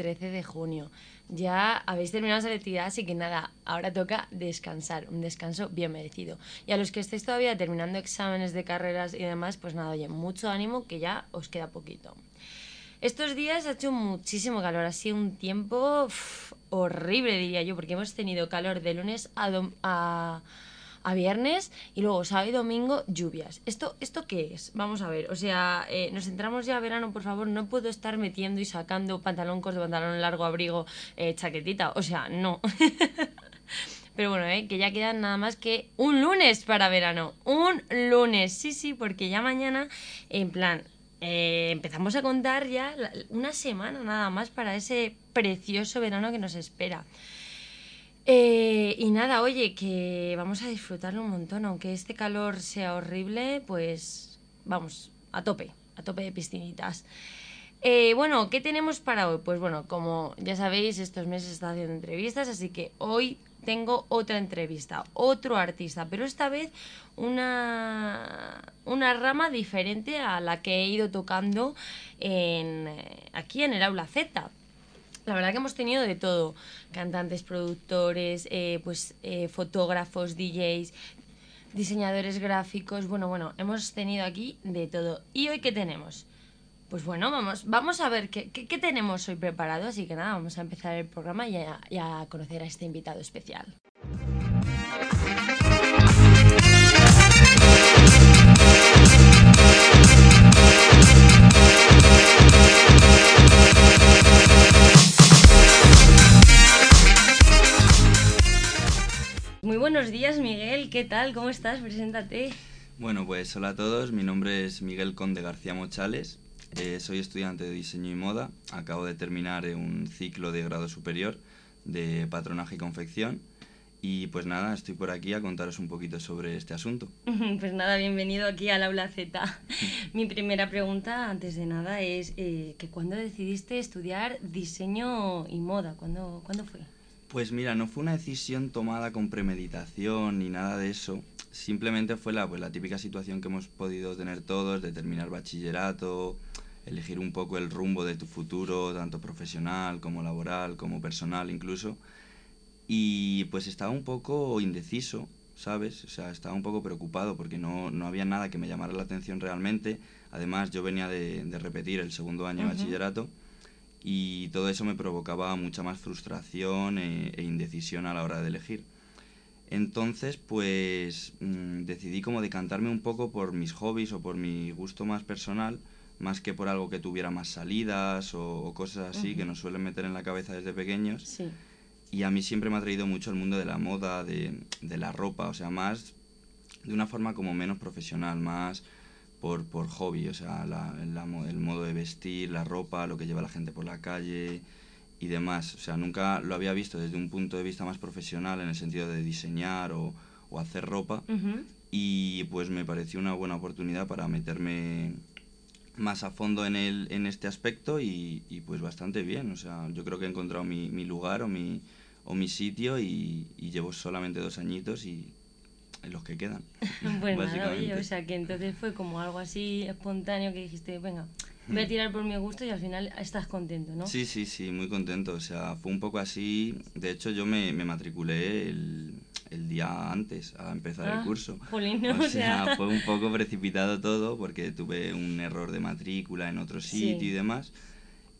13 de junio. Ya habéis terminado la selectividad, así que nada, ahora toca descansar, un descanso bien merecido. Y a los que estéis todavía terminando exámenes de carreras y demás, pues nada, oye, mucho ánimo que ya os queda poquito. Estos días ha hecho muchísimo calor, ha sido un tiempo horrible, diría yo, porque hemos tenido calor de lunes a viernes y luego sábado y domingo lluvias. ¿Esto, ¿Esto qué es? Vamos a ver, o sea, eh, nos entramos ya a verano, por favor, no puedo estar metiendo y sacando pantalón de pantalón largo, abrigo, eh, chaquetita, o sea, no. Pero bueno, eh, que ya quedan nada más que un lunes para verano. Un lunes, sí, sí, porque ya mañana, en plan, empezamos a contar ya una semana nada más para ese precioso verano que nos espera. Eh, y nada, oye, que vamos a disfrutarlo un montón, aunque este calor sea horrible, pues vamos, a tope, a tope de piscinitas. Eh, bueno, ¿qué tenemos para hoy? Pues bueno, como ya sabéis, estos meses está haciendo entrevistas, así que hoy tengo otra entrevista, otro artista, pero esta vez una, una rama diferente a la que he ido tocando en, aquí en el aula Z. La verdad que hemos tenido de todo, cantantes, productores, eh, pues eh, fotógrafos, DJs, diseñadores gráficos, bueno, bueno, hemos tenido aquí de todo. ¿Y hoy qué tenemos? Pues bueno, vamos, vamos a ver qué, qué, tenemos hoy preparado, así que nada, vamos a empezar el programa y a conocer a este invitado especial. Buenos días, Miguel. ¿Qué tal? ¿Cómo estás? Preséntate. Bueno, pues hola a todos. Mi nombre es Miguel Conde García Mochales. Eh, soy estudiante de diseño y moda. Acabo de terminar un ciclo de grado superior de patronaje y confección. Y pues nada, estoy por aquí a contaros un poquito sobre este asunto. Pues nada, bienvenido aquí al Aula Z. Mi primera pregunta, antes de nada, es eh, que ¿cuándo decidiste estudiar diseño y moda? ¿Cuándo, ¿Cuándo fue? Pues mira, no fue una decisión tomada con premeditación ni nada de eso. Simplemente fue la, pues, la típica situación que hemos podido tener todos de terminar bachillerato, elegir un poco el rumbo de tu futuro, tanto profesional como laboral, como personal incluso. Y pues estaba un poco indeciso, ¿sabes? O sea, estaba un poco preocupado porque no, no había nada que me llamara la atención realmente. Además, yo venía de, de repetir el segundo año de bachillerato y todo eso me provocaba mucha más frustración e, e indecisión a la hora de elegir. Entonces, pues mm, decidí como decantarme un poco por mis hobbies o por mi gusto más personal, más que por algo que tuviera más salidas o, cosas así que nos suelen meter en la cabeza desde pequeños. Y a mí siempre me ha traído mucho el mundo de la moda, de, de la ropa, o sea, más de una forma como menos profesional, más por, por hobby, o sea, la, el modo de vestir, la ropa, lo que lleva la gente por la calle y demás. O sea, nunca lo había visto desde un punto de vista más profesional en el sentido de diseñar o, o hacer ropa y pues me pareció una buena oportunidad para meterme más a fondo en, el, en este aspecto y, y pues bastante bien. O sea, yo creo que he encontrado mi, mi lugar o mi, o mi sitio y, y llevo solamente dos añitos y los que quedan. bueno, oye, o sea que entonces fue como algo así espontáneo que dijiste, venga, voy a tirar por mi gusto y al final estás contento, ¿no? Sí, sí, sí, muy contento. O sea, fue un poco así. De hecho, yo me, me matriculé el, el, día antes a empezar el ah, curso. o, sea, fue un poco precipitado todo porque tuve un error de matrícula en otro sitio y demás.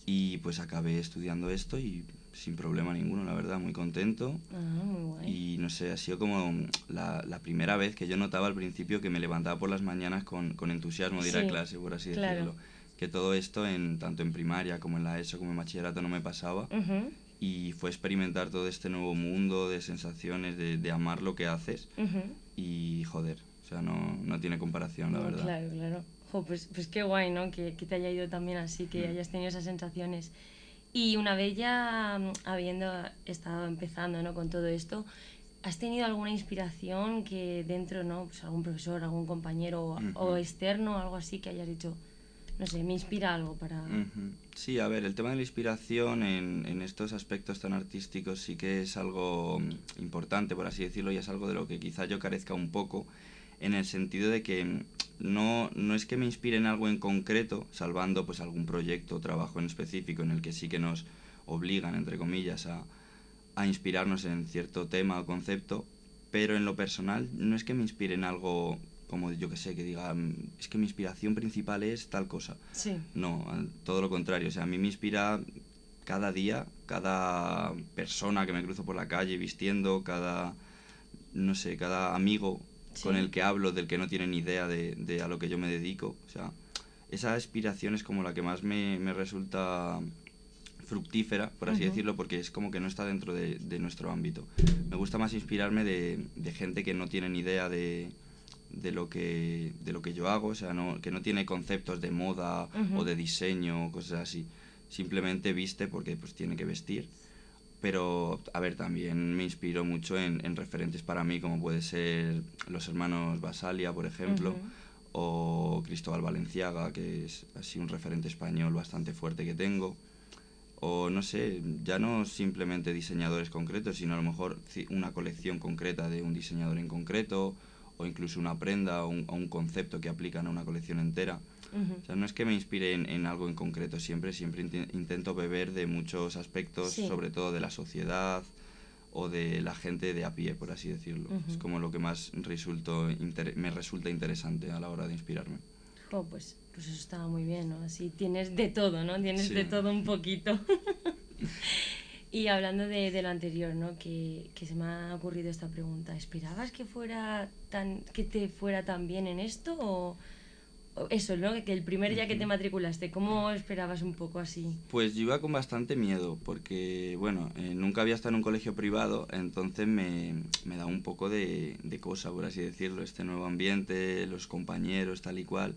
Y pues acabé estudiando esto y sin problema ninguno, la verdad, muy contento. Ah, y no sé, ha sido como la, la, primera vez que yo notaba al principio que me levantaba por las mañanas con, con entusiasmo de ir a clase, por así decirlo. Que todo esto, en, tanto en primaria como en la ESO como en bachillerato, no me pasaba. Y fue experimentar todo este nuevo mundo de sensaciones, de, de amar lo que haces. Y joder, o sea, no, no tiene comparación, la verdad. Claro, claro. pues, pues qué guay, ¿no? Que, que te haya ido también así, que mm. hayas tenido esas sensaciones. Y una vez ya mm, habiendo estado empezando ¿no? con todo esto, ¿has tenido alguna inspiración que dentro, ¿no? Pues algún profesor, algún compañero o externo, algo así que hayas dicho, no sé, me inspira algo para... Sí, a ver, el tema de la inspiración en, en, estos aspectos tan artísticos sí que es algo mm, importante, por así decirlo, y es algo de lo que quizá yo carezca un poco en el sentido de que no, no es que me inspire en algo en concreto, salvando pues algún proyecto o trabajo en específico en el que sí que nos obligan, entre comillas, a, a inspirarnos en cierto tema o concepto, pero en lo personal no es que me inspire en algo como yo que sé, que diga, mm, es que mi inspiración principal es tal cosa. Sí. No, todo lo contrario, o sea, a mí me inspira cada día, cada persona que me cruzo por la calle vistiendo, cada, no sé, cada amigo con el que hablo, del que no tiene ni idea de, de, a lo que yo me dedico. O sea, esa inspiración es como la que más me, me resulta fructífera, por así decirlo, porque es como que no está dentro de, de, nuestro ámbito. Me gusta más inspirarme de, de gente que no tiene ni idea de, de lo que de lo que yo hago, o sea, no, que no tiene conceptos de moda o de diseño, cosas así. Simplemente viste porque pues tiene que vestir. Pero, a ver, también me inspiro mucho en, en referentes para mí, como puede ser los hermanos Basalia, por ejemplo, o Cristóbal Valenciaga, que es así un referente español bastante fuerte que tengo. O no sé, ya no simplemente diseñadores concretos, sino a lo mejor una colección concreta de un diseñador en concreto, o incluso una prenda o un, un concepto que aplican a una colección entera. O sea, no es que me inspire en, en algo en concreto siempre, siempre intento beber de muchos aspectos, sobre todo de la sociedad o de la gente de a pie, por así decirlo. Es como lo que más resultó me resulta interesante a la hora de inspirarme. Oh, pues, pues eso estaba muy bien, ¿no? Así tienes de todo, ¿no? Tienes de todo un poquito. Y hablando de, de, lo anterior, ¿no? Que, que, se me ha ocurrido esta pregunta. ¿Esperabas que fuera tan que te fuera tan bien en esto o, eso, ¿no? Que el primer día que te matriculaste, ¿cómo esperabas un poco así? Pues yo iba con bastante miedo porque, bueno, eh, nunca había estado en un colegio privado, entonces me, me da un poco de, de cosa, por así decirlo, este nuevo ambiente, los compañeros, tal y cual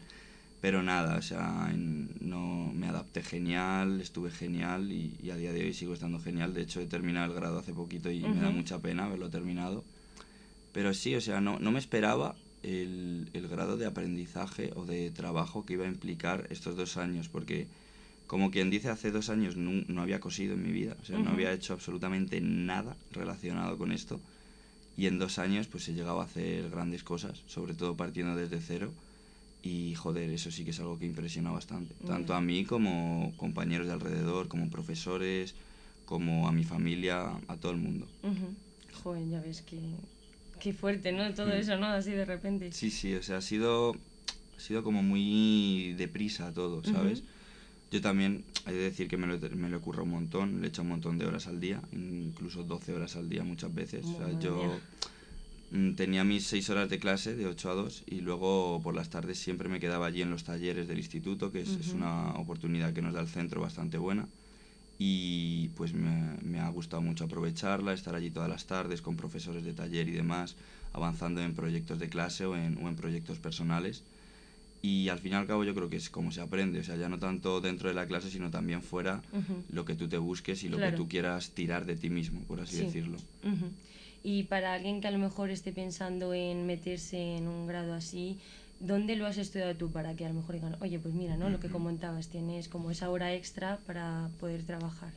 pero nada, o sea, no, me adapté genial, estuve genial y, a día de hoy sigo estando genial. De hecho, he terminado el grado hace poquito y me da mucha pena haberlo terminado. Pero sí, o sea, no, no me esperaba el, el, grado de aprendizaje o de trabajo que iba a implicar estos dos años, porque como quien dice, hace dos años no, no había cosido en mi vida, o sea, no había hecho absolutamente nada relacionado con esto. Y en dos años pues he llegado a hacer grandes cosas, sobre todo partiendo desde cero y joder, eso sí que es algo que impresiona bastante, tanto a mí como compañeros de alrededor, como profesores, como a mi familia, a todo el mundo. Joder, ya ves que, qué fuerte, ¿no? Todo eso, ¿no? Así de repente. Sí, sí, o sea, ha sido, ha sido como muy deprisa todo, ¿sabes? Yo también, hay de decir que me lo, me lo ocurre un montón, le he hecho un montón de horas al día, incluso 12 horas al día muchas veces. o sea, yo... Mm, tenía mis seis horas de clase de 8 a 2 y luego por las tardes siempre me quedaba allí en los talleres del instituto, que es, una oportunidad que nos da el centro bastante buena. Y pues me, me, ha gustado mucho aprovecharla, estar allí todas las tardes con profesores de taller y demás, avanzando en proyectos de clase o en, o en proyectos personales. Y al fin y al cabo yo creo que es como se aprende, o sea, ya no tanto dentro de la clase, sino también fuera lo que tú te busques y lo que tú quieras tirar de ti mismo, por así decirlo. Y para alguien que a lo mejor esté pensando en meterse en un grado así, ¿dónde lo has estudiado tú para que a lo mejor digan, oye, pues mira, ¿no? Lo que comentabas, tienes como esa hora extra para poder trabajar?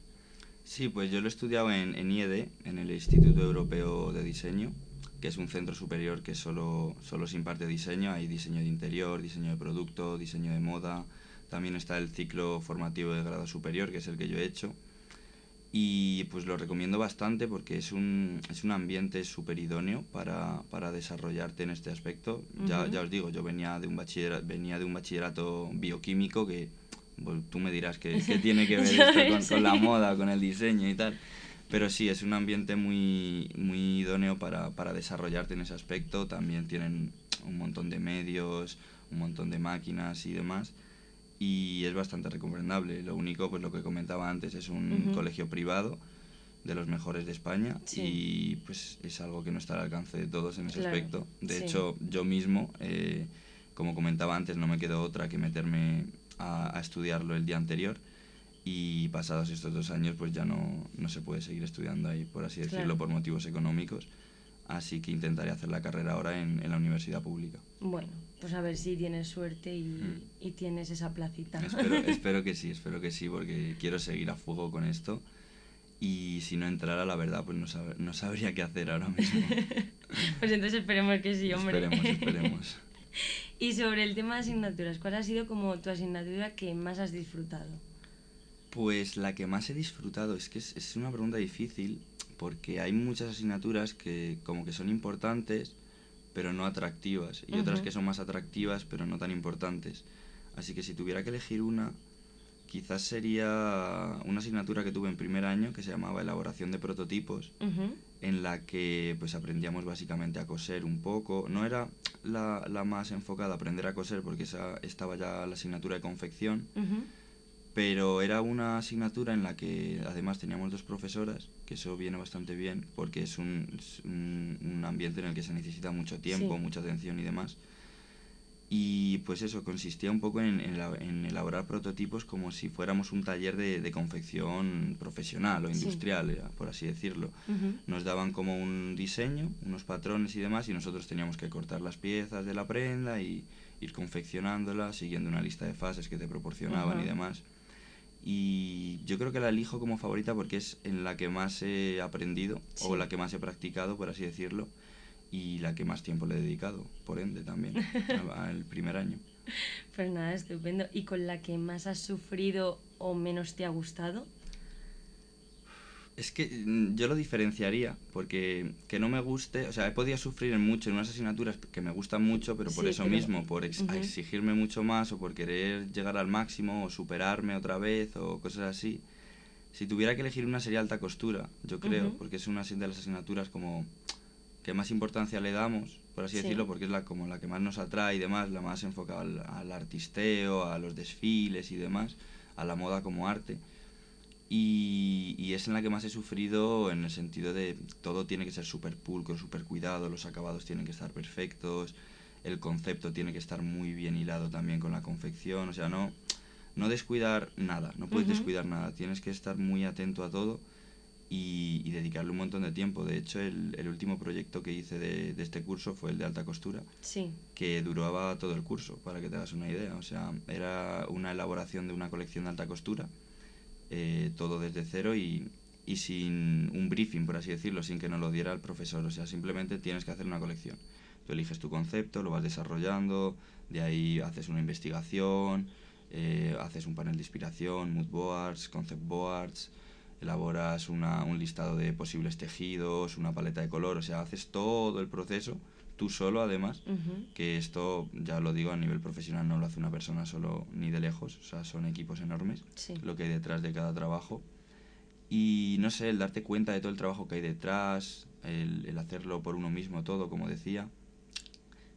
Sí, pues yo lo he estudiado en, en IED, en el Instituto Europeo de Diseño, que es un centro superior que solo, solo se imparte diseño. Hay diseño de interior, diseño de producto, diseño de moda. También está el ciclo formativo de grado superior, que es el que yo he hecho y pues lo recomiendo bastante porque es un, es un ambiente súper idóneo para, para, desarrollarte en este aspecto. ya, ya os digo, yo venía de un bachillerato, venía de un bachillerato bioquímico que tú me dirás que, tiene que ver esto con, la moda, con el diseño y tal. Pero sí, es un ambiente muy, muy idóneo para, para desarrollarte en ese aspecto. También tienen un montón de medios, un montón de máquinas y demás y es bastante recomendable. Lo único, pues lo que comentaba antes, es un colegio privado de los mejores de España y pues es algo que no está al alcance de todos en ese aspecto. De hecho, yo mismo, eh, como comentaba antes, no me quedó otra que meterme a, estudiarlo el día anterior y pasados estos dos años pues ya no, no se puede seguir estudiando ahí, por así decirlo, por motivos económicos. Así que intentaré hacer la carrera ahora en, en la universidad pública. Bueno, pues a ver si tienes suerte y, mm. y tienes esa placita. Espero, espero, que sí, espero que sí, porque quiero seguir a fuego con esto. y si no entrara, la verdad, pues no, no sabría qué hacer ahora mismo. pues entonces esperemos que sí, hombre. Esperemos, esperemos. y sobre el tema de asignaturas, ¿cuál ha sido como tu asignatura que más has disfrutado? Pues la que más he disfrutado, es que es, es una pregunta difícil, porque hay muchas asignaturas que como que son importantes, pero no atractivas, y otras que son más atractivas, pero no tan importantes. Así que si tuviera que elegir una, quizás sería una asignatura que tuve en primer año que se llamaba elaboración de prototipos, en la que pues aprendíamos básicamente a coser un poco. No era la, la, más enfocada a aprender a coser porque esa estaba ya la asignatura de confección, pero era una asignatura en la que además teníamos dos profesoras, que eso viene bastante bien, porque es un, un, ambiente en el que se necesita mucho tiempo, mucha atención y demás. Y pues eso, consistía un poco en, en, elaborar prototipos como si fuéramos un taller de, de confección profesional o industrial, por así decirlo. Nos daban como un diseño, unos patrones y demás, y nosotros teníamos que cortar las piezas de la prenda y ir confeccionándola siguiendo una lista de fases que te proporcionaban y demás. Y yo creo que la elijo como favorita porque es en la que más he aprendido o la que más he practicado, por así decirlo, y la que más tiempo le he dedicado, por ende también, al primer año. Pues nada, estupendo. ¿Y con la que más has sufrido o menos te ha gustado? Es que mm, yo lo diferenciaría, porque que no me guste, o sea, he podido sufrir mucho en unas asignaturas que me gustan mucho, pero por eso mismo, por exigirme mucho más o por querer llegar al máximo o superarme otra vez o cosas así. Si tuviera que elegir una sería alta costura, yo creo, porque es una de las asignaturas como que más importancia le damos, por así decirlo, porque es la como la que más nos atrae y demás, la más enfocada al, al artisteo, a los desfiles y demás, a la moda como arte. Y, y, es en la que más he sufrido en el sentido de todo tiene que ser súper pulcro, súper cuidado, los acabados tienen que estar perfectos, el concepto tiene que estar muy bien hilado también con la confección, o sea, no, no descuidar nada, no puedes descuidar nada, tienes que estar muy atento a todo y, y dedicarle un montón de tiempo. De hecho, el, el último proyecto que hice de, de, este curso fue el de alta costura, sí. que duraba todo el curso, para que te hagas una idea, o sea, era una elaboración de una colección de alta costura eh, todo desde cero y, y, sin un briefing, por así decirlo, sin que nos lo diera el profesor. O sea, simplemente tienes que hacer una colección. Tú eliges tu concepto, lo vas desarrollando, de ahí haces una investigación, eh, haces un panel de inspiración, mood boards, concept boards, elaboras una, un listado de posibles tejidos, una paleta de color, o sea, haces todo el proceso tú solo además, que esto ya lo digo a nivel profesional, no lo hace una persona solo ni de lejos, o sea, son equipos enormes, lo que hay detrás de cada trabajo. Y no sé, el darte cuenta de todo el trabajo que hay detrás, el, el hacerlo por uno mismo todo, como decía,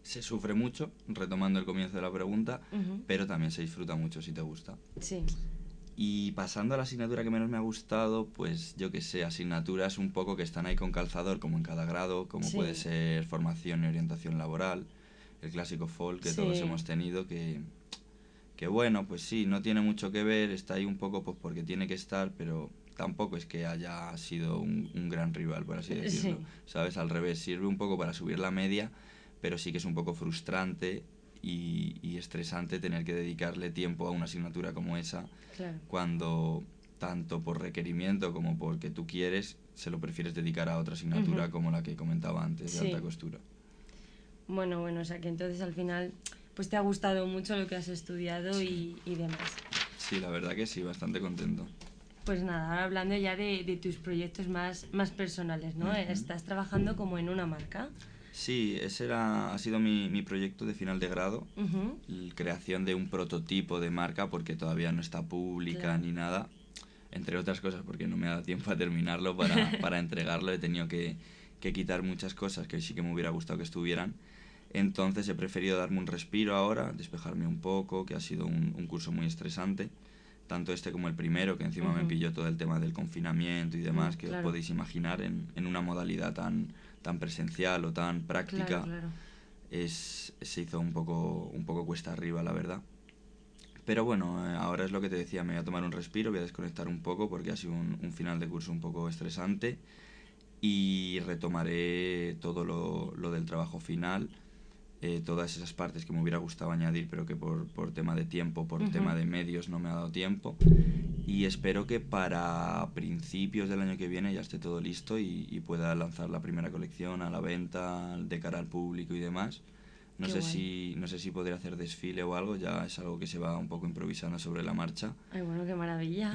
se sufre mucho, retomando el comienzo de la pregunta, pero también se disfruta mucho si te gusta. Sí. Y pasando a la asignatura que menos me ha gustado, pues yo que sé, asignaturas un poco que están ahí con calzador, como en cada grado, como sí. puede ser formación y orientación laboral, el clásico folk que sí. todos hemos tenido, que, que bueno, pues sí, no tiene mucho que ver, está ahí un poco pues porque tiene que estar, pero tampoco es que haya sido un, un gran rival, por así decirlo. Sí. ¿Sabes? Al revés, sirve un poco para subir la media, pero sí que es un poco frustrante y, y, estresante tener que dedicarle tiempo a una asignatura como esa claro. cuando tanto por requerimiento como porque tú quieres se lo prefieres dedicar a otra asignatura uh -huh. como la que comentaba antes de sí. alta costura. Bueno, bueno, o sea que entonces al final pues te ha gustado mucho lo que has estudiado sí. y, y, demás. Sí, la verdad que sí, bastante contento. Pues nada, ahora hablando ya de, de tus proyectos más, más personales, ¿no? Uh -huh. Estás trabajando como en una marca. Sí, ese era, ha sido mi, mi proyecto de final de grado, uh -huh. creación de un prototipo de marca porque todavía no está pública claro. ni nada, entre otras cosas porque no me ha dado tiempo a terminarlo para, para entregarlo, he tenido que, que quitar muchas cosas que sí que me hubiera gustado que estuvieran. Entonces he preferido darme un respiro ahora, despejarme un poco, que ha sido un, un curso muy estresante, tanto este como el primero, que encima uh -huh. me pilló todo el tema del confinamiento y demás, que claro. os podéis imaginar en, en una modalidad tan tan presencial o tan práctica claro, claro. Es, se hizo un poco, un poco cuesta arriba, la verdad. Pero bueno, eh, ahora es lo que te decía, me voy a tomar un respiro, voy a desconectar un poco porque ha sido un, un final de curso un poco estresante y retomaré todo lo, lo del trabajo final eh, todas esas partes que me hubiera gustado añadir, pero que por, por tema de tiempo, por tema de medios no me ha dado tiempo. Y espero que para principios del año que viene ya esté todo listo y, y pueda lanzar la primera colección a la venta, de cara al público y demás. No sé, si, no sé si podría hacer desfile o algo, ya es algo que se va un poco improvisando sobre la marcha. Ay, bueno, qué maravilla.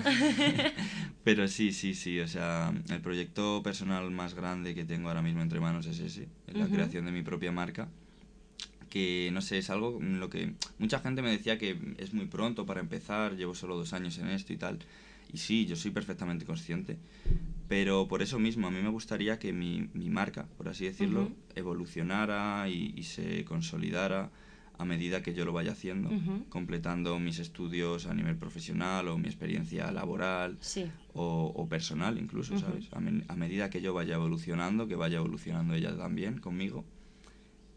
Pero sí, sí, sí, o sea, el proyecto personal más grande que tengo ahora mismo entre manos es ese, la creación de mi propia marca que no sé, es algo en lo que mucha gente me decía que es muy pronto para empezar, llevo solo dos años en esto y tal. Y sí, yo soy perfectamente consciente. Pero por eso mismo, a mí me gustaría que mi, mi marca, por así decirlo, evolucionara y, se consolidara a medida que yo lo vaya haciendo, completando mis estudios a nivel profesional o mi experiencia laboral o, o, personal incluso, ¿sabes? A, a, medida que yo vaya evolucionando, que vaya evolucionando ella también conmigo.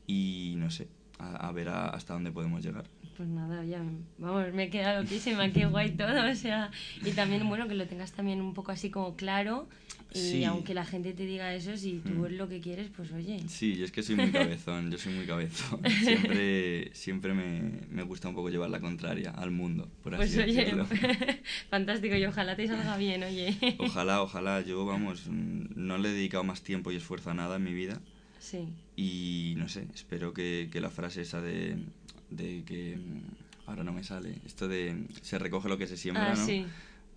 Y no sé, a, ver hasta dónde podemos llegar. Pues nada, ya, vamos, me he quedado loquísima, qué guay todo, o sea, y también, bueno, que lo tengas también un poco así como claro, y aunque la gente te diga eso, si tú mm. es lo que quieres, pues oye. Sí, es que soy muy cabezón, yo soy muy cabezón, siempre, siempre me, me, gusta un poco llevar la contraria al mundo, por así pues, decirlo. Oye, fantástico, y ojalá te salga bien, oye. Ojalá, ojalá, yo, vamos, no le he dedicado más tiempo y esfuerzo a nada en mi vida, Sí. Y no sé, espero que, que la frase esa de, de, que. Mm, ahora no me sale. Esto de. Se recoge lo que se siembra, ah, ¿no? Sí.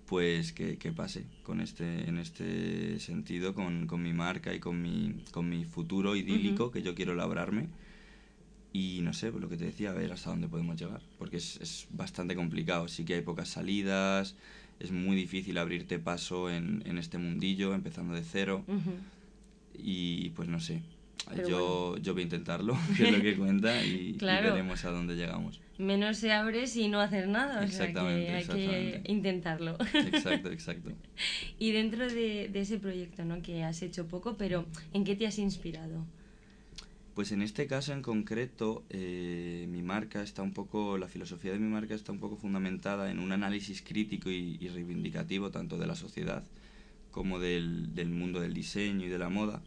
Pues que, que, pase con este, en este sentido, con, con, mi marca y con mi, con mi futuro idílico que yo quiero labrarme. Y no sé, pues lo que te decía, a ver hasta dónde podemos llegar. Porque es, es bastante complicado. Sí que hay pocas salidas, es muy difícil abrirte paso en, en este mundillo, empezando de cero. Y pues no sé, yo, yo voy a intentarlo, que es lo que cuenta, y, veremos a dónde llegamos. Menos se abre si no hacer nada, o sea que hay que intentarlo. Exacto, exacto. y dentro de, de, ese proyecto, ¿no? que has hecho poco, pero ¿en qué te has inspirado? Pues en este caso en concreto, eh, mi marca está un poco, la filosofía de mi marca está un poco fundamentada en un análisis crítico y, y reivindicativo tanto de la sociedad como del, del mundo del diseño y de la moda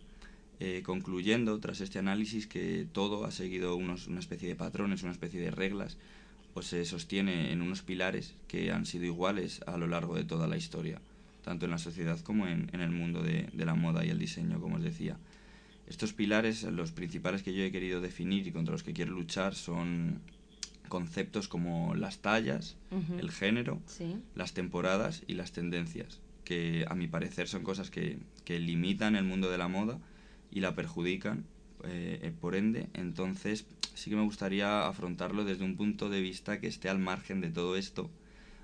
eh, concluyendo tras este análisis que todo ha seguido unos, una especie de patrones, una especie de reglas, o se sostiene en unos pilares que han sido iguales a lo largo de toda la historia, tanto en la sociedad como en, en el mundo de, de, la moda y el diseño, como os decía. Estos pilares, los principales que yo he querido definir y contra los que quiero luchar, son conceptos como las tallas, el género, las temporadas y las tendencias, que a mi parecer son cosas que, que limitan el mundo de la moda y la perjudican, eh, eh, por ende, entonces sí que me gustaría afrontarlo desde un punto de vista que esté al margen de todo esto,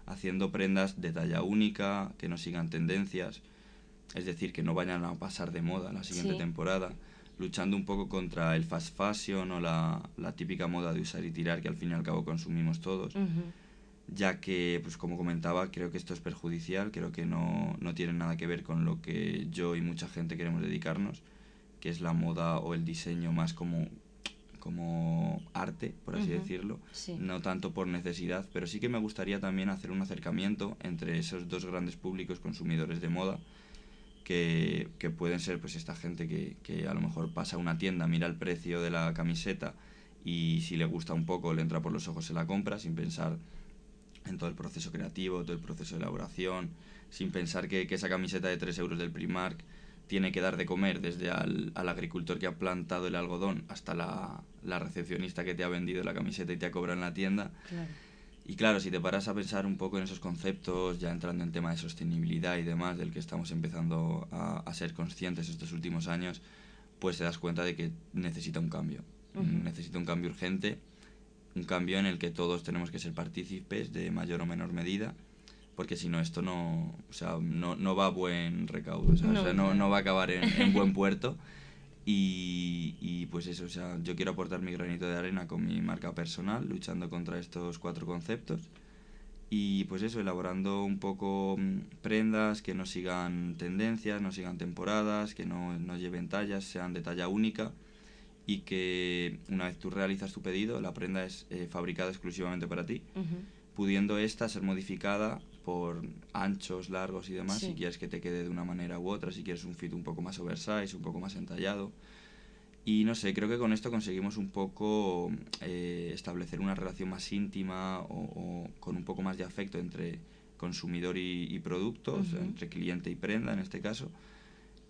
haciendo prendas de talla única, que no sigan tendencias, es decir, que no vayan a pasar de moda la siguiente temporada, luchando un poco contra el fast fashion o la, la, típica moda de usar y tirar que al fin y al cabo consumimos todos. ya que, pues como comentaba, creo que esto es perjudicial, creo que no, no tiene nada que ver con lo que yo y mucha gente queremos dedicarnos que es la moda o el diseño más como, como arte, por así decirlo, no tanto por necesidad, pero sí que me gustaría también hacer un acercamiento entre esos dos grandes públicos consumidores de moda, que, que pueden ser pues esta gente que, que a lo mejor pasa a una tienda, mira el precio de la camiseta y si le gusta un poco le entra por los ojos se la compra sin pensar en todo el proceso creativo, todo el proceso de elaboración, sin pensar que, que esa camiseta de 3 euros del Primark tiene que dar de comer desde al, al agricultor que ha plantado el algodón hasta la, la, recepcionista que te ha vendido la camiseta y te ha cobrado en la tienda. Y claro, si te paras a pensar un poco en esos conceptos, ya entrando en tema de sostenibilidad y demás, del que estamos empezando a, a ser conscientes estos últimos años, pues te das cuenta de que necesita un cambio. Necesita un cambio urgente, un cambio en el que todos tenemos que ser partícipes de mayor o menor medida porque si no esto no, o sea, no, no va a buen recaudo, o sea, no, no, va a acabar en, buen puerto. Y, y, pues eso, o sea, yo quiero aportar mi granito de arena con mi marca personal, luchando contra estos cuatro conceptos. Y pues eso, elaborando un poco mm, prendas que no sigan tendencias, no sigan temporadas, que no, no lleven tallas, sean de talla única y que una vez tú realizas tu pedido, la prenda es eh, fabricada exclusivamente para ti, pudiendo esta ser modificada por anchos, largos y demás, si quieres que te quede de una manera u otra, si quieres un fit un poco más oversize, un poco más entallado. Y no sé, creo que con esto conseguimos un poco eh, establecer una relación más íntima o, con un poco más de afecto entre consumidor y, productos, entre cliente y prenda en este caso,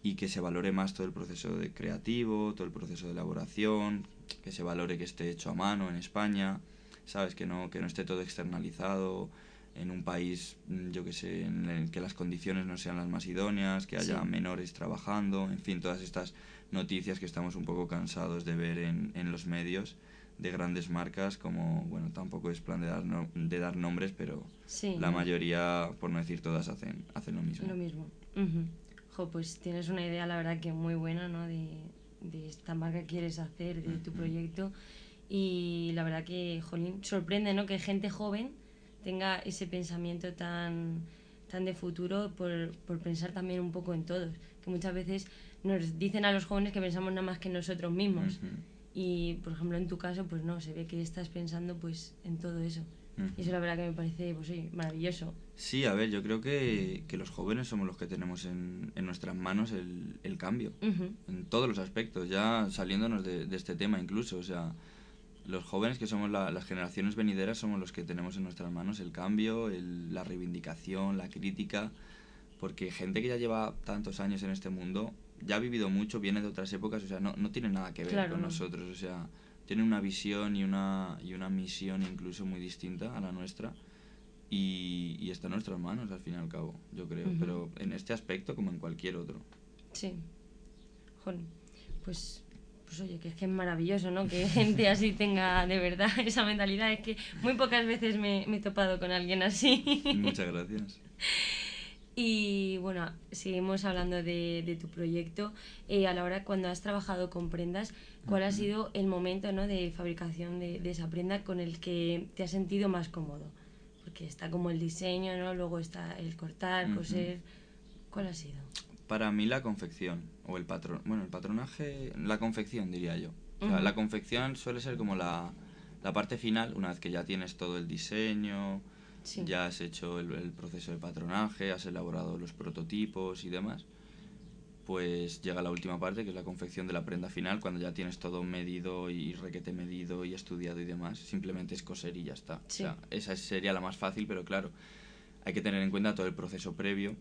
y que se valore más todo el proceso de creativo, todo el proceso de elaboración, que se valore que esté hecho a mano en España, sabes, que no, que no esté todo externalizado en un país, mm, yo que sé, en el que las condiciones no sean las más idóneas, que haya menores trabajando, en fin, todas estas noticias que estamos un poco cansados de ver en, en los medios de grandes marcas como, bueno, tampoco es plan de dar, de dar nombres, pero la mayoría, por no decir todas, hacen, hacen lo mismo. Lo mismo. Jo, pues tienes una idea, la verdad, que muy buena, ¿no? De, de esta marca que quieres hacer, de tu proyecto. Y la verdad que, jolín, sorprende, ¿no? Que gente joven tenga ese pensamiento tan, tan de futuro por, por pensar también un poco en todos. Que muchas veces nos dicen a los jóvenes que pensamos nada más que en nosotros mismos. Y, por ejemplo, en tu caso, pues no, se ve que estás pensando pues en todo eso. Y eso la verdad que me parece, pues sí, maravilloso. Sí, a ver, yo creo que, que los jóvenes somos los que tenemos en, en nuestras manos el, el cambio. En todos los aspectos, ya saliéndonos de, de, este tema incluso. O sea, los jóvenes que somos las generaciones venideras somos los que tenemos en nuestras manos el cambio, el, la reivindicación, la crítica. Porque gente que ya lleva tantos años en este mundo ya ha vivido mucho, viene de otras épocas, o sea, no, no tiene nada que ver con nosotros, o sea, tiene una visión y una, y una misión incluso muy distinta a la nuestra y, y está en nuestras manos al fin y al cabo, yo creo, pero en este aspecto como en cualquier otro. Sí, pues pues oye, que es que es maravilloso, ¿no? Que gente así tenga de verdad esa mentalidad. Es que muy pocas veces me, me he topado con alguien así. Muchas gracias. Y bueno, seguimos hablando de, de tu proyecto. Eh, a la hora cuando has trabajado con prendas, ¿cuál ha sido el momento ¿no? de fabricación de, de, esa prenda con el que te has sentido más cómodo? Porque está como el diseño, ¿no? luego está el cortar, coser. ¿Cuál ha sido? Para mí la confección, o el patrón, bueno, el patronaje, la confección diría yo. O sea, La confección suele ser como la, la parte final, una vez que ya tienes todo el diseño, ya has hecho el, proceso de patronaje, has elaborado los prototipos y demás, pues llega la última parte, que es la confección de la prenda final, cuando ya tienes todo medido y requete medido y estudiado y demás, simplemente es coser y ya está. O sea, esa sería la más fácil, pero claro, hay que tener en cuenta todo el proceso previo,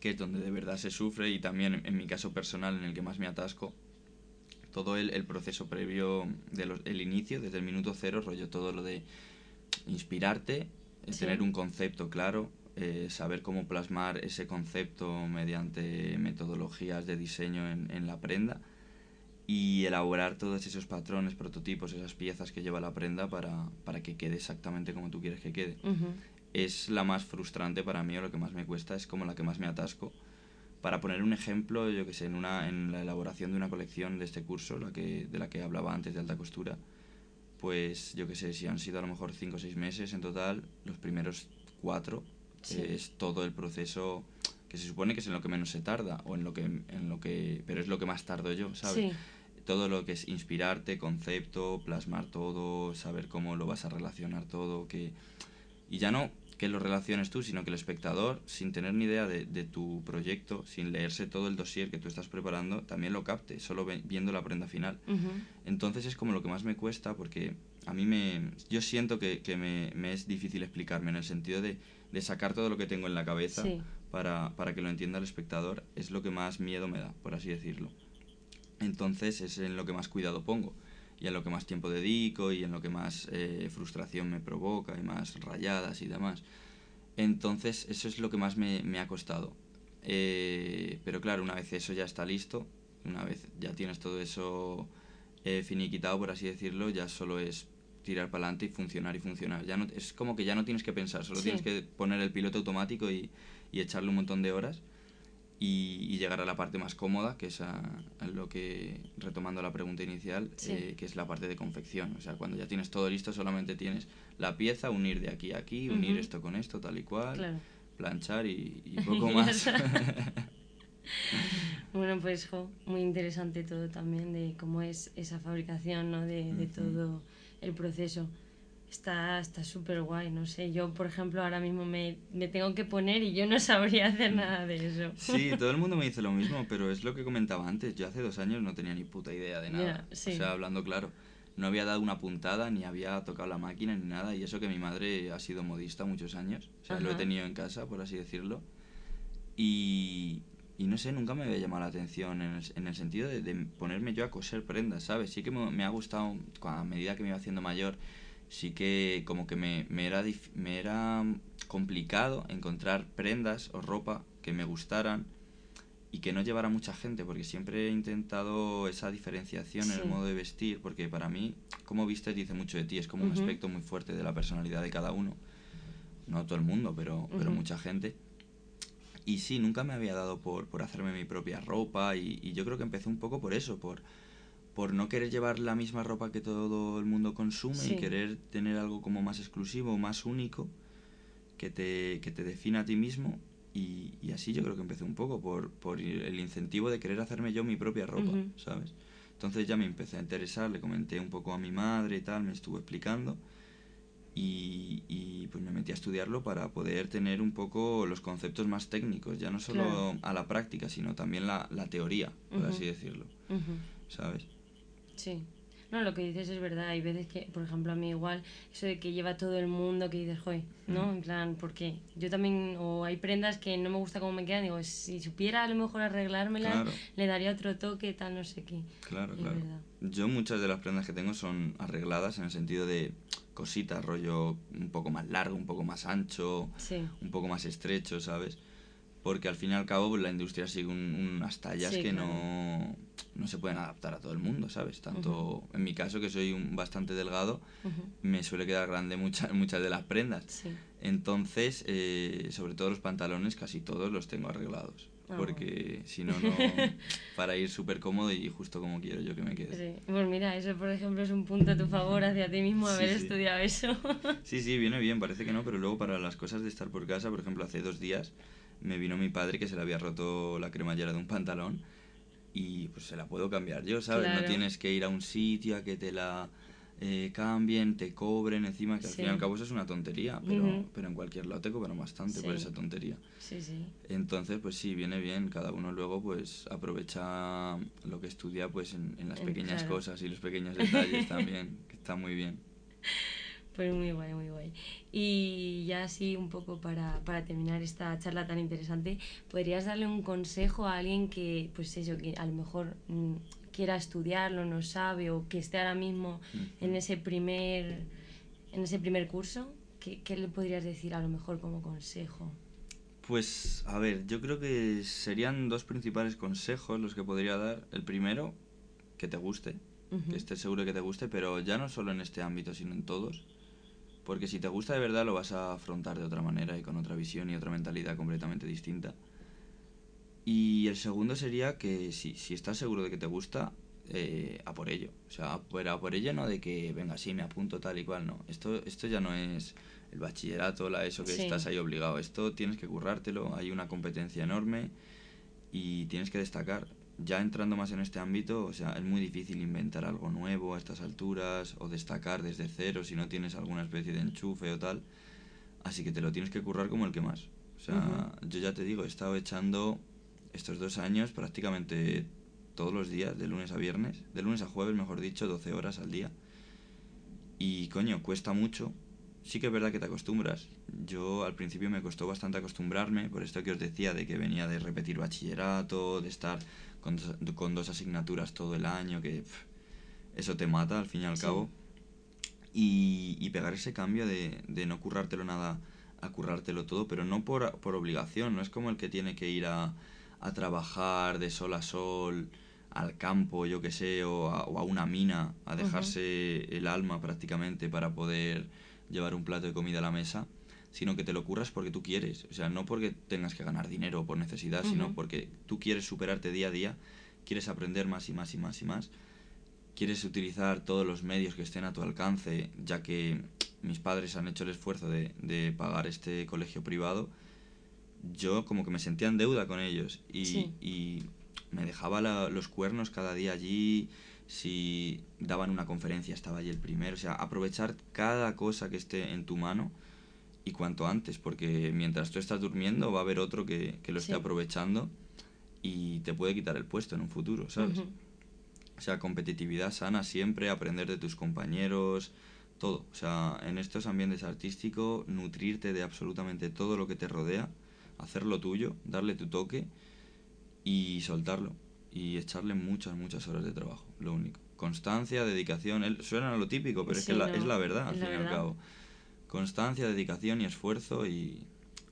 que es donde de verdad se sufre y también en mi caso personal en el que más me atasco, todo el, el proceso previo del inicio, desde el minuto cero, rollo todo lo de inspirarte, tener un concepto claro, eh, saber cómo plasmar ese concepto mediante metodologías de diseño en, en, la prenda y elaborar todos esos patrones, prototipos, esas piezas que lleva la prenda para, para que quede exactamente como tú quieres que quede. Es la más frustrante para mí o lo que más me cuesta, es como la que más me atasco. Para poner un ejemplo, yo que sé, en, una, en la elaboración de una colección de este curso, la que, de la que hablaba antes de alta costura, pues yo qué sé, si han sido a lo mejor cinco o seis meses en total, los primeros cuatro es todo el proceso que se supone que es en lo que menos se tarda o en lo que en lo que pero es lo que más tardo yo sabes todo lo que es inspirarte concepto plasmar todo saber cómo lo vas a relacionar todo que y ya no que lo relaciones tú, sino que el espectador, sin tener ni idea de, de, tu proyecto, sin leerse todo el dossier que tú estás preparando, también lo capte, solo viendo la prenda final. Entonces es como lo que más me cuesta, porque a mí me... Yo siento que, que me, me, es difícil explicarme, en el sentido de, de sacar todo lo que tengo en la cabeza para, para que lo entienda el espectador, es lo que más miedo me da, por así decirlo. Entonces es en lo que más cuidado pongo y en lo que más tiempo dedico y en lo que más eh, frustración me provoca y más rayadas y demás. Entonces eso es lo que más me, me ha costado. Eh, pero claro, una vez eso ya está listo, una vez ya tienes todo eso eh, finiquitado, por así decirlo, ya solo es tirar para adelante y funcionar y funcionar. Ya no, es como que ya no tienes que pensar, solo tienes que poner el piloto automático y, y echarle un montón de horas y, llegar a la parte más cómoda, que es a, lo que, retomando la pregunta inicial, eh, que es la parte de confección. O sea, cuando ya tienes todo listo, solamente tienes la pieza, unir de aquí a aquí, unir esto con esto, tal y cual, planchar y, poco más. bueno, pues muy interesante todo también de cómo es esa fabricación, ¿no? de, de todo el proceso. Está súper guay, no sé. Yo, por ejemplo, ahora mismo me, me, tengo que poner y yo no sabría hacer nada de eso. Sí, todo el mundo me dice lo mismo, pero es lo que comentaba antes. Yo hace dos años no tenía ni puta idea de nada. O sea, hablando claro, no había dado una puntada, ni había tocado la máquina, ni nada. Y eso que mi madre ha sido modista muchos años. O sea, lo he tenido en casa, por así decirlo. Y, y no sé, nunca me había llamado la atención en el, en el sentido de, de, ponerme yo a coser prendas, ¿sabes? Sí que me, me ha gustado, a medida que me iba haciendo mayor sí que como que me, me, era, me era complicado encontrar prendas o ropa que me gustaran y que no llevara mucha gente, porque siempre he intentado esa diferenciación en el modo de vestir, porque para mí, como vistes dice mucho de ti, es como un aspecto muy fuerte de la personalidad de cada uno. No todo el mundo, pero, pero mucha gente. Y sí, nunca me había dado por, por hacerme mi propia ropa y, y yo creo que empecé un poco por eso, por por no querer llevar la misma ropa que todo el mundo consume y querer tener algo como más exclusivo, más único, que te, que te defina a ti mismo. Y, y, así yo creo que empecé un poco por, por el incentivo de querer hacerme yo mi propia ropa, ¿sabes? Entonces ya me empecé a interesar, le comenté un poco a mi madre y tal, me estuvo explicando. Y, y, pues me metí a estudiarlo para poder tener un poco los conceptos más técnicos, ya no solo a la práctica, sino también la, la teoría, por así decirlo, ¿sabes? Sí. No, lo que dices es verdad. Hay veces que, por ejemplo, a mí igual, eso de que lleva todo el mundo, que dices, joder, ¿no? Mm. En plan, ¿por qué? Yo también, o hay prendas que no me gusta cómo me quedan, digo, si supiera a lo mejor arreglármela, le daría otro toque, tal, no sé qué. Claro, claro. Yo muchas de las prendas que tengo son arregladas en el sentido de cositas, rollo un poco más largo, un poco más ancho, un poco más estrecho, ¿sabes? Porque al fin y al cabo pues, la industria sigue unas tallas que no, no, se pueden adaptar a todo el mundo, ¿sabes? Tanto en mi caso, que soy un, bastante delgado, me suele quedar grande muchas muchas de las prendas. Entonces, eh, sobre todo los pantalones, casi todos los tengo arreglados. Ah, porque si no, no, para ir súper cómodo y justo como quiero yo que me quede. Sí. Pues mira, eso por ejemplo es un punto a tu favor hacia ti mismo haber estudiado eso. sí, sí, viene bien, parece que no, pero luego para las cosas de estar por casa, por ejemplo, hace dos días me vino mi padre que se le había roto la cremallera de un pantalón y pues se la puedo cambiar yo, ¿sabes? No tienes que ir a un sitio a que te la eh, cambien, te cobren encima, que al fin y al cabo eso es una tontería, pero, pero en cualquier lado te cobran bastante por esa tontería. Sí, sí. Entonces, pues sí, viene bien, cada uno luego pues aprovecha lo que estudia pues en, en las pequeñas cosas y los pequeños detalles también, que está muy bien. Pues muy guay, muy guay. Y ya así un poco para, para terminar esta charla tan interesante, ¿podrías darle un consejo a alguien que, pues eso, que a lo mejor mm, quiera estudiarlo, no sabe, o que esté ahora mismo en ese primer, en ese primer curso? ¿Qué, ¿Qué le podrías decir a lo mejor como consejo? Pues, a ver, yo creo que serían dos principales consejos los que podría dar. El primero, que te guste, que estés seguro que te guste, pero ya no solo en este ámbito, sino en todos. Porque si te gusta de verdad lo vas a afrontar de otra manera y con otra visión y otra mentalidad completamente distinta. Y el segundo sería que si, si estás seguro de que te gusta, eh, a por ello. O sea, a por ello no de que, venga, sí, me apunto tal y cual, no. Esto, esto ya no es el bachillerato, la eso que estás ahí obligado. Esto tienes que currártelo, hay una competencia enorme y tienes que destacar ya entrando más en este ámbito, o sea, es muy difícil inventar algo nuevo a estas alturas o destacar desde cero si no tienes alguna especie de enchufe o tal. Así que te lo tienes que currar como el que más. O sea, yo ya te digo, he estado echando estos dos años prácticamente todos los días, de lunes a viernes, de lunes a jueves, mejor dicho, 12 horas al día. Y coño, cuesta mucho. Sí que es verdad que te acostumbras. Yo al principio me costó bastante acostumbrarme, por esto que os decía de que venía de repetir bachillerato, de estar con dos, con dos asignaturas todo el año, que eso te mata al fin y al cabo. Y, y, pegar ese cambio de, de, no currártelo nada a currártelo todo, pero no por, por obligación, no es como el que tiene que ir a, a trabajar de sol a sol al campo, yo que sé, o a, o a una mina, a dejarse el alma prácticamente para poder llevar un plato de comida a la mesa sino que te lo curras porque tú quieres. O sea, no porque tengas que ganar dinero por necesidad, sino porque tú quieres superarte día a día, quieres aprender más y más y más y más, quieres utilizar todos los medios que estén a tu alcance, ya que mis padres han hecho el esfuerzo de, de pagar este colegio privado, yo como que me sentía en deuda con ellos y, y me dejaba los cuernos cada día allí, si daban una conferencia estaba allí el primero, o sea, aprovechar cada cosa que esté en tu mano y cuanto antes, porque mientras tú estás durmiendo va a haber otro que, lo esté aprovechando y te puede quitar el puesto en un futuro, ¿sabes? O sea, competitividad sana siempre, aprender de tus compañeros, todo. O sea, en estos ambientes artísticos, nutrirte de absolutamente todo lo que te rodea, hacerlo tuyo, darle tu toque y soltarlo. Y echarle muchas, muchas horas de trabajo, lo único. Constancia, dedicación, suena a lo típico, pero es que es la verdad, al fin y al cabo. Constancia, dedicación y esfuerzo y,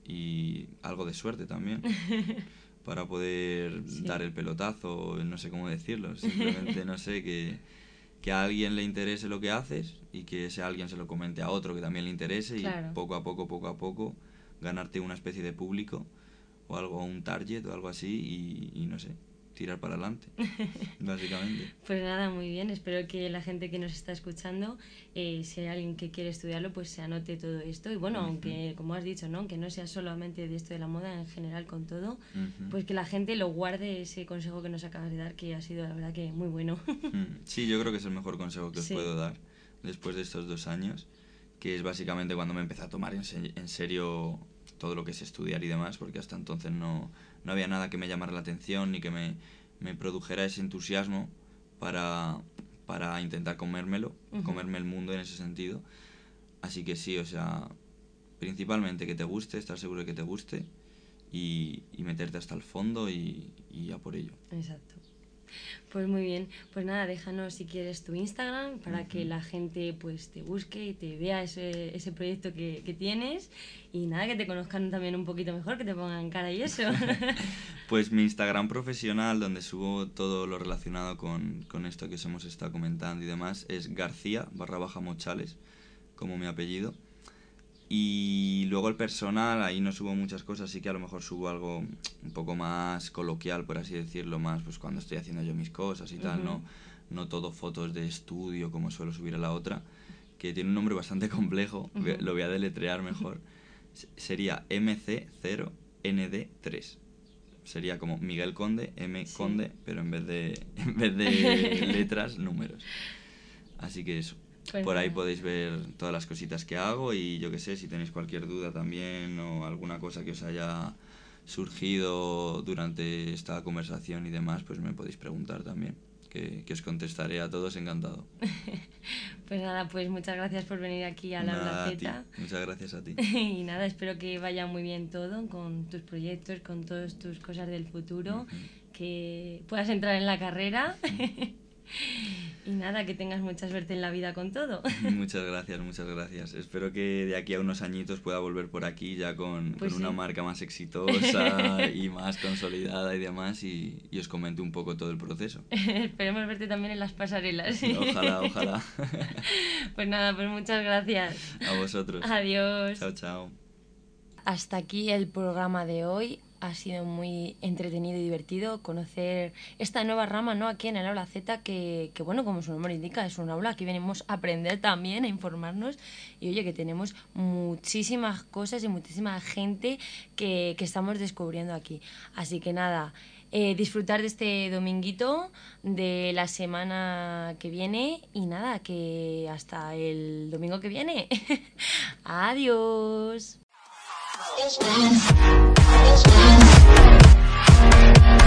y algo de suerte también. para poder dar el pelotazo, no sé cómo decirlo, simplemente no sé, que, que, a alguien le interese lo que haces y que ese alguien se lo comente a otro que también le interese y poco a poco, poco a poco ganarte una especie de público o algo, un target o algo así y no sé, tirar para adelante, básicamente. Pues nada, muy bien. Espero que la gente que nos está escuchando, eh, si hay alguien que quiere estudiarlo, pues se anote todo esto. Y bueno, aunque, como has dicho, ¿no? que no sea solamente de esto de la moda, en general con todo, pues que la gente lo guarde ese consejo que nos acabas de dar, que ha sido la verdad que muy bueno. sí, yo creo que es el mejor consejo que os puedo dar después de estos dos años, que es básicamente cuando me empecé a tomar en, en serio todo lo que es estudiar y demás, porque hasta entonces no, no había nada que me llamara la atención ni que me, me produjera ese entusiasmo para, para intentar comérmelo, comerme el mundo en ese sentido. Así que sí, o sea, principalmente que te guste, estar seguro de que te guste y, y meterte hasta el fondo y, y a por ello. Exacto. Pues muy bien, pues nada, déjanos si quieres tu Instagram para que la gente pues te busque y te vea ese, ese proyecto que, que, tienes y nada, que te conozcan también un poquito mejor, que te pongan cara y eso. pues mi Instagram profesional, donde subo todo lo relacionado con, con esto que os hemos estado comentando y demás, es García barra baja Mochales, como mi apellido. Y luego el personal, ahí no subo muchas cosas, sí que a lo mejor subo algo un poco más coloquial, por así decirlo, más pues cuando estoy haciendo yo mis cosas y tal, ¿no? No todo fotos de estudio como suelo subir a la otra, que tiene un nombre bastante complejo, lo voy a deletrear mejor. Sería MC0ND3. Sería como Miguel Conde, M Conde, pero en vez de, en vez de letras, números. Así que eso. Pues Por ahí podéis ver todas las cositas que hago y yo que sé, si tenéis cualquier duda también o alguna cosa que os haya surgido durante esta conversación y demás, pues me podéis preguntar también, que, os contestaré a todos encantado. pues nada, pues muchas gracias por venir aquí a la Z. Muchas gracias a ti. y nada, espero que vaya muy bien todo con tus proyectos, con todas tus cosas del futuro, que puedas entrar en la carrera. Y nada, que tengas mucha suerte en la vida con todo. Muchas gracias, muchas gracias. Espero que de aquí a unos añitos pueda volver por aquí ya con, pues una marca más exitosa y más consolidada y demás y, y, os comente un poco todo el proceso. Esperemos verte también en las pasarelas. Ojalá, ojalá. pues nada, pues muchas gracias. A vosotros. Adiós. Chao, chao. Hasta aquí el programa de hoy ha sido muy entretenido y divertido conocer esta nueva rama ¿no? aquí en el aula Z que, que, bueno, como su nombre indica, es un aula, aquí venimos a aprender también, a informarnos y oye que tenemos muchísimas cosas y muchísima gente que, que estamos descubriendo aquí. Así que nada, eh, disfrutar de este dominguito, de la semana que viene y nada, que hasta el domingo que viene. Adiós. It's been, it's.